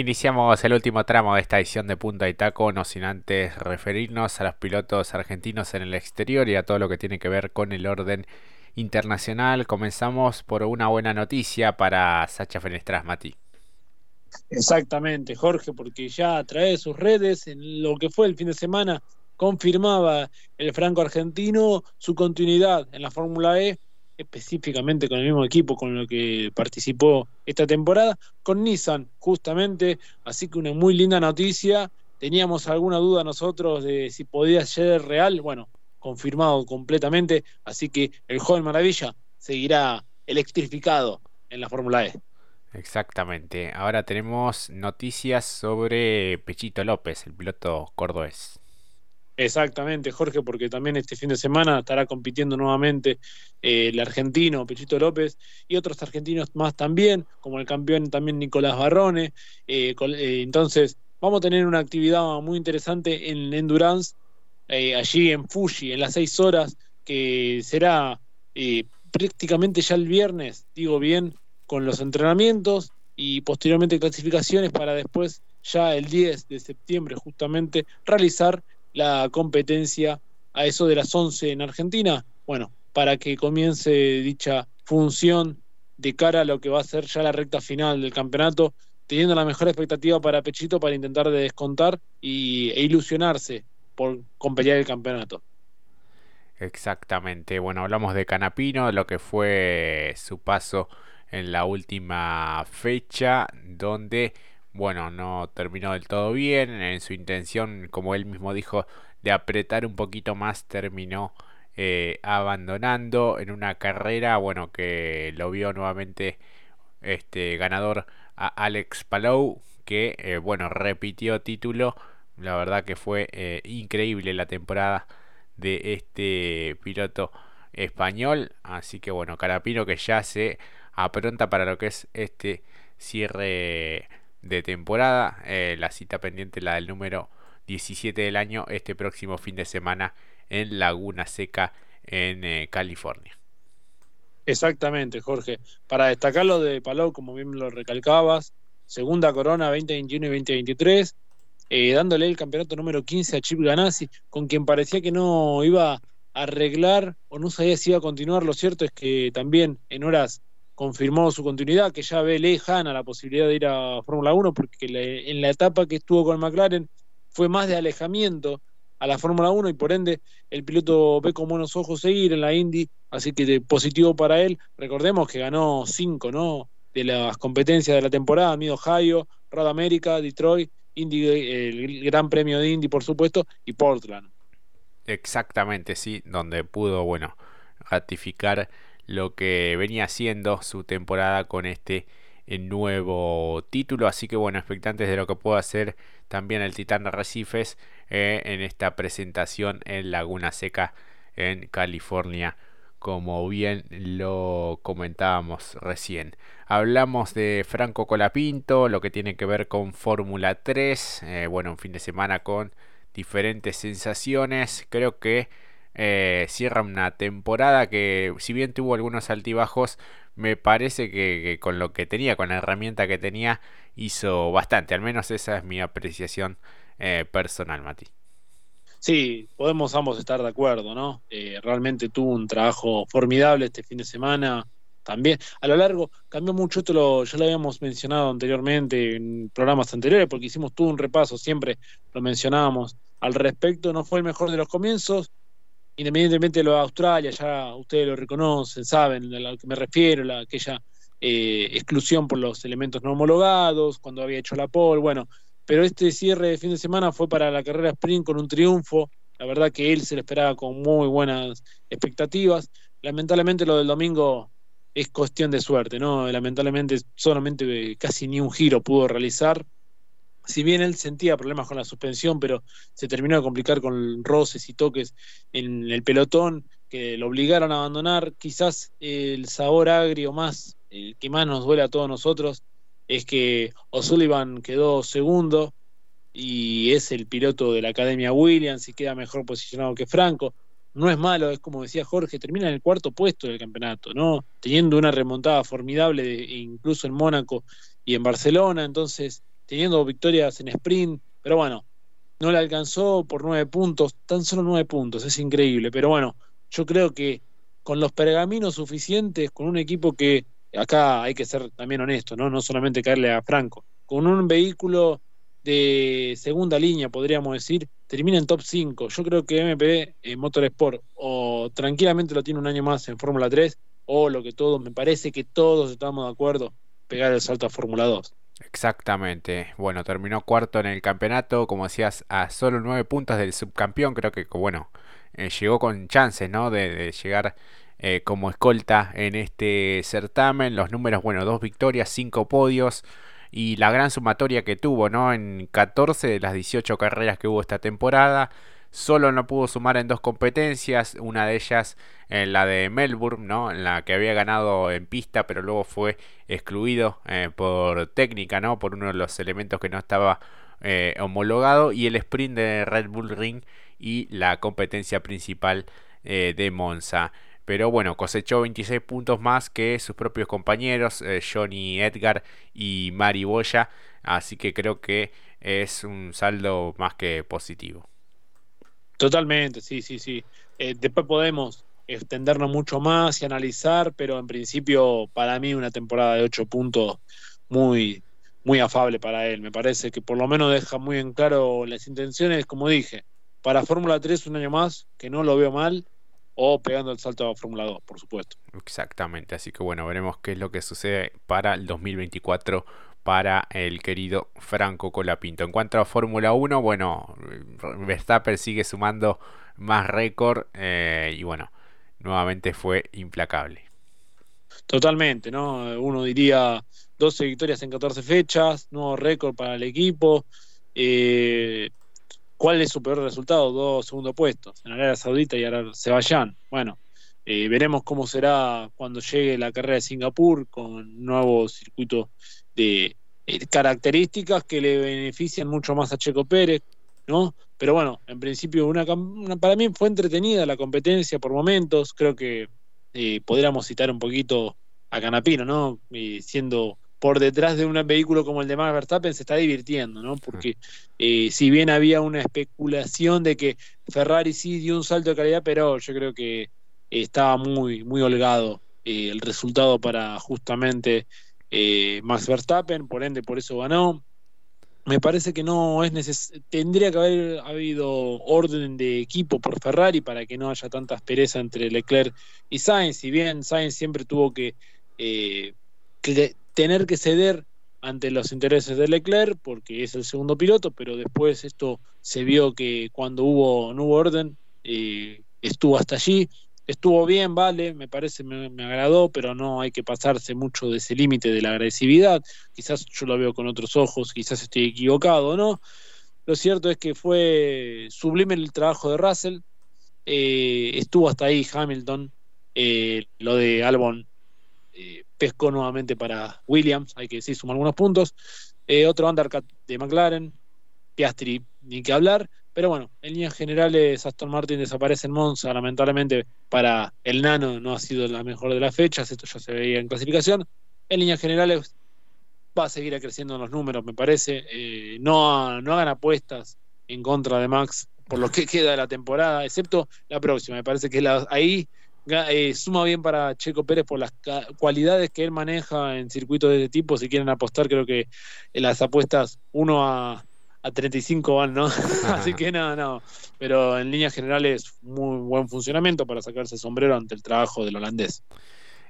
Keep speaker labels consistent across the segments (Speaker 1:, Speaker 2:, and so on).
Speaker 1: Iniciamos el último tramo de esta edición de Punta y Taco, no sin antes referirnos a los pilotos argentinos en el exterior y a todo lo que tiene que ver con el orden internacional. Comenzamos por una buena noticia para Sacha Fenestras, Mati.
Speaker 2: Exactamente, Jorge, porque ya a través de sus redes, en lo que fue el fin de semana, confirmaba el franco argentino su continuidad en la Fórmula E específicamente con el mismo equipo con lo que participó esta temporada, con Nissan justamente, así que una muy linda noticia. Teníamos alguna duda nosotros de si podía ser real, bueno, confirmado completamente, así que el joven maravilla seguirá electrificado en la Fórmula E.
Speaker 1: Exactamente. Ahora tenemos noticias sobre Pechito López, el piloto cordobés.
Speaker 2: Exactamente, Jorge, porque también este fin de semana estará compitiendo nuevamente eh, el argentino Pechito López y otros argentinos más también, como el campeón también Nicolás Barrone. Eh, eh, entonces, vamos a tener una actividad muy interesante en Endurance, allí en Fuji, en las seis horas, que será prácticamente ya el viernes, digo bien, con los entrenamientos y posteriormente clasificaciones para después, ya el 10 de septiembre, justamente, realizar la competencia a eso de las 11 en Argentina, bueno, para que comience dicha función de cara a lo que va a ser ya la recta final del campeonato, teniendo la mejor expectativa para Pechito para intentar de descontar y, e ilusionarse por competir el campeonato.
Speaker 1: Exactamente, bueno, hablamos de Canapino, lo que fue su paso en la última fecha, donde bueno, no terminó del todo bien. En su intención, como él mismo dijo, de apretar un poquito más, terminó eh, abandonando en una carrera, bueno, que lo vio nuevamente este ganador a Alex Palou, que eh, bueno, repitió título. La verdad que fue eh, increíble la temporada de este piloto español. Así que bueno, Carapino que ya se apronta para lo que es este cierre de temporada. Eh, la cita pendiente, la del número 17 del año, este próximo fin de semana en Laguna Seca, en eh, California.
Speaker 2: Exactamente, Jorge. Para destacar lo de Palau, como bien lo recalcabas, segunda corona 2021 y 2023, eh, dándole el campeonato número 15 a Chip Ganassi, con quien parecía que no iba a arreglar o no sabía si iba a continuar. Lo cierto es que también en horas confirmó su continuidad, que ya ve lejana la posibilidad de ir a Fórmula 1, porque en la etapa que estuvo con McLaren fue más de alejamiento a la Fórmula 1 y por ende el piloto ve con buenos ojos seguir en la Indy, así que positivo para él. Recordemos que ganó cinco ¿no? de las competencias de la temporada, Mid Ohio, Road America, Detroit, Indy, el Gran Premio de Indy por supuesto, y Portland.
Speaker 1: Exactamente, sí, donde pudo, bueno, ratificar lo que venía haciendo su temporada con este eh, nuevo título. Así que bueno, expectantes de lo que pueda hacer también el Titán Recifes eh, en esta presentación en Laguna Seca en California. Como bien lo comentábamos recién. Hablamos de Franco Colapinto, lo que tiene que ver con Fórmula 3. Eh, bueno, un fin de semana con diferentes sensaciones. Creo que eh, cierra una temporada que si bien tuvo algunos altibajos, me parece que, con lo que tenía, con la herramienta que tenía, hizo bastante. Al menos esa es mi apreciación eh, personal, Mati.
Speaker 2: Sí, podemos ambos estar de acuerdo, ¿no? Eh, realmente tuvo un trabajo formidable este fin de semana. También a lo largo cambió mucho, esto lo, ya lo habíamos mencionado anteriormente en programas anteriores, porque hicimos todo un repaso, siempre lo mencionábamos al respecto. No fue el mejor de los comienzos, independientemente de lo de Australia, ya ustedes lo reconocen, saben a lo que me refiero, la, aquella eh, exclusión por los elementos no homologados, cuando había hecho la pole, bueno, pero este cierre de fin de semana fue para la carrera sprint con un triunfo, la verdad que él se le esperaba con muy buenas expectativas, lamentablemente lo del domingo es cuestión de suerte, ¿no? Lamentablemente solamente casi ni un giro pudo realizar, si bien él sentía problemas con la suspensión, pero se terminó de complicar con roces y toques en el pelotón que lo obligaron a abandonar, quizás el sabor agrio más, el que más nos duele a todos nosotros, es que O'Sullivan quedó segundo y es el piloto de la Academia Williams y queda mejor posicionado que Franco. No es malo, es como decía Jorge, termina en el cuarto puesto del campeonato, ¿no? Teniendo una remontada formidable incluso en Mónaco y en Barcelona, entonces teniendo victorias en sprint, pero bueno, no le alcanzó por nueve puntos, tan solo nueve puntos, es increíble, pero bueno, yo creo que con los pergaminos suficientes, con un equipo que acá hay que ser también honesto, ¿no? No solamente caerle a Franco, con un vehículo de segunda línea, podríamos decir, termina en top 5. Yo creo que MP eh, Motorsport o tranquilamente lo tiene un año más en Fórmula 3 o lo que todos, me parece que todos estamos de acuerdo, pegar el salto a Fórmula 2.
Speaker 1: Exactamente. Bueno, terminó cuarto en el campeonato, como decías, a solo nueve puntos del subcampeón. Creo que, bueno, eh, llegó con chances, ¿no? De, llegar eh, como escolta en este certamen. Los números, bueno, dos victorias, cinco podios y la gran sumatoria que tuvo, ¿no? En 14 de las 18 carreras que hubo esta temporada. Solo no pudo sumar en dos competencias, una de ellas en la de Melbourne, ¿no? En la que había ganado en pista, pero luego fue excluido eh, por técnica, ¿no? Por uno de los elementos que no estaba eh, homologado. Y el sprint de Red Bull Ring y la competencia principal eh, de Monza. Pero bueno, cosechó 26 puntos más que sus propios compañeros, Johnny Edgar y Mari Boya. Así que creo que es un saldo más que positivo.
Speaker 2: Totalmente, sí, sí, sí. Eh, después podemos extendernos mucho más y analizar, pero en principio para mí una temporada de ocho puntos muy, muy afable para él. Me parece que por lo menos deja muy en claro las intenciones, como dije, para Fórmula 3 un año más, que no lo veo mal, o pegando el salto a Fórmula 2, por supuesto.
Speaker 1: Exactamente, así que bueno, veremos qué es lo que sucede para el 2024 para el querido Franco Colapinto. En cuanto a Fórmula 1, bueno, Verstappen sigue sumando más récord eh, y bueno, nuevamente fue implacable.
Speaker 2: Totalmente, ¿no? Uno diría 12 victorias en 14 fechas, nuevo récord para el equipo. Eh, ¿Cuál es su peor resultado? Dos segundos puestos en Arabia Saudita y ahora Sebastián. Bueno, eh, veremos cómo será cuando llegue la carrera de Singapur con nuevo circuito de características que le benefician mucho más a Checo Pérez, ¿no? Pero bueno, en principio una, para mí fue entretenida la competencia por momentos, creo que eh, podríamos citar un poquito a Canapino, ¿no? Eh, siendo por detrás de un vehículo como el de Max Verstappen se está divirtiendo, ¿no? Porque si bien había una especulación de que Ferrari sí dio un salto de calidad, pero yo creo que estaba muy, muy holgado el resultado para justamente eh, Max Verstappen, por ende por eso ganó. Me parece que no es necesario, tendría que haber habido orden de equipo por Ferrari para que no haya tanta aspereza entre Leclerc y Sainz, si bien Sainz siempre tuvo que, eh, tener que ceder ante los intereses de Leclerc porque es el segundo piloto, pero después esto se vio que cuando hubo no hubo orden eh, estuvo hasta allí estuvo bien, vale, me parece, me, agradó, pero no hay que pasarse mucho de ese límite de la agresividad. Quizás yo lo veo con otros ojos, quizás estoy equivocado, ¿no? Lo cierto es que fue sublime el trabajo de Russell, eh, estuvo hasta ahí Hamilton, eh, lo de Albon eh, pescó nuevamente para Williams, hay que decir, sumar algunos puntos. otro undercut de McLaren, Piastri, ni que hablar. Pero bueno, en líneas generales Aston Martin desaparece en Monza, lamentablemente para el Nano no ha sido la mejor de las fechas, esto ya se veía en clasificación. En líneas generales va a seguir creciendo en los números, me parece. Eh, no, no hagan apuestas en contra de Max por lo que queda de la temporada, excepto la próxima. Me parece que ahí eh, suma bien para Checo Pérez por las cualidades que él maneja en circuitos de este tipo. Si quieren apostar, creo que en las apuestas uno a a 35 van, ¿no? Así que no, no. Pero en líneas generales, muy buen funcionamiento para sacarse el sombrero ante el trabajo del holandés.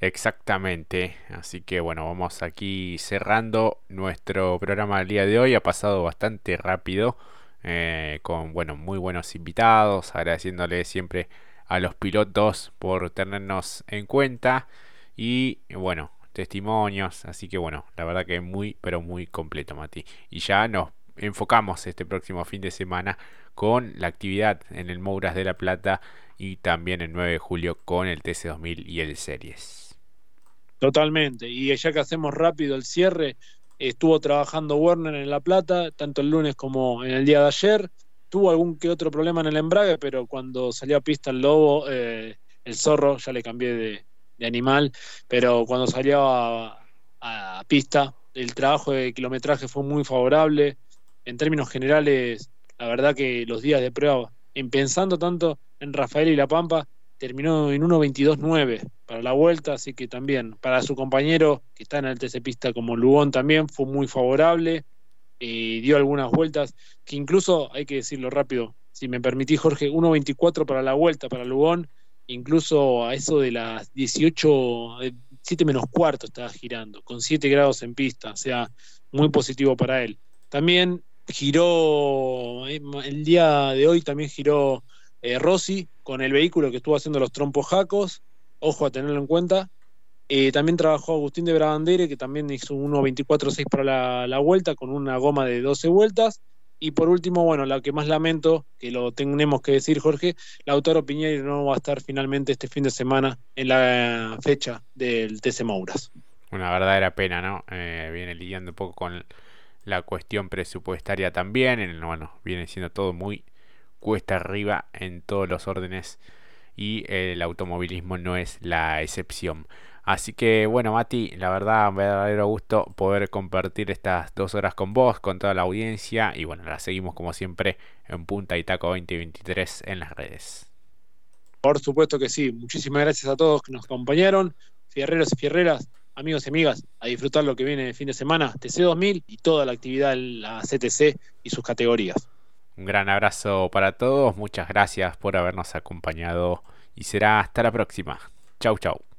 Speaker 1: Exactamente. Así que bueno, vamos aquí cerrando nuestro programa del día de hoy. Ha pasado bastante rápido. Eh, con bueno, muy buenos invitados. Agradeciéndole siempre a los pilotos por tenernos en cuenta. Y bueno, testimonios. Así que bueno, la verdad que muy, pero muy completo, Mati. Y ya nos enfocamos este próximo fin de semana con la actividad en el Mouras de la Plata y también el 9 de julio con el TC2000 y el Series.
Speaker 2: Totalmente, y ya que hacemos rápido el cierre, estuvo trabajando Werner en La Plata, tanto el lunes como en el día de ayer. Tuvo algún que otro problema en el embrague, pero cuando salió a pista el lobo, eh, el zorro, ya le cambié de, animal, pero cuando salió a, a pista el trabajo de kilometraje fue muy favorable. En términos generales, la verdad que los días de prueba, en pensando tanto en Rafael y La Pampa, terminó en 1.22.9 para la vuelta, así que también para su compañero que está en el TC Pista como Lugón también fue muy favorable, eh, dio algunas vueltas que incluso, hay que decirlo rápido, si me permitís Jorge, 1.24 para la vuelta para Lugón, incluso a eso de las 18, 7 menos cuarto estaba girando, con 7 grados en pista, o sea, muy positivo para él. También giró, eh, el día de hoy también giró eh, Rossi con el vehículo que estuvo haciendo los trompos jacos, ojo a tenerlo en cuenta. Eh, también trabajó Agustín de Brabandere, que también hizo 1.24.6 para la, vuelta, con una goma de 12 vueltas. Y por último, bueno, la que más lamento, que lo tenemos que decir, Jorge, Lautaro Piñeiro no va a estar finalmente este fin de semana en la fecha del TC Mouras.
Speaker 1: Una verdadera pena, ¿no? Eh, viene lidiando un poco con la cuestión presupuestaria también. bueno, viene siendo todo muy cuesta arriba en todos los órdenes y el automovilismo no es la excepción. Así que bueno, Mati, la verdad, un verdadero gusto poder compartir estas dos horas con vos, con toda la audiencia. Y bueno, la seguimos como siempre en Punta y Taco 2023 en las redes.
Speaker 2: Por supuesto que sí. Muchísimas gracias a todos que nos acompañaron. Fierreros y fierreras, amigos y amigas, a disfrutar lo que viene el fin de semana, TC2000 y toda la actividad en la CTC y sus categorías.
Speaker 1: Un gran abrazo para todos, muchas gracias por habernos acompañado y será hasta la próxima. Chau chau.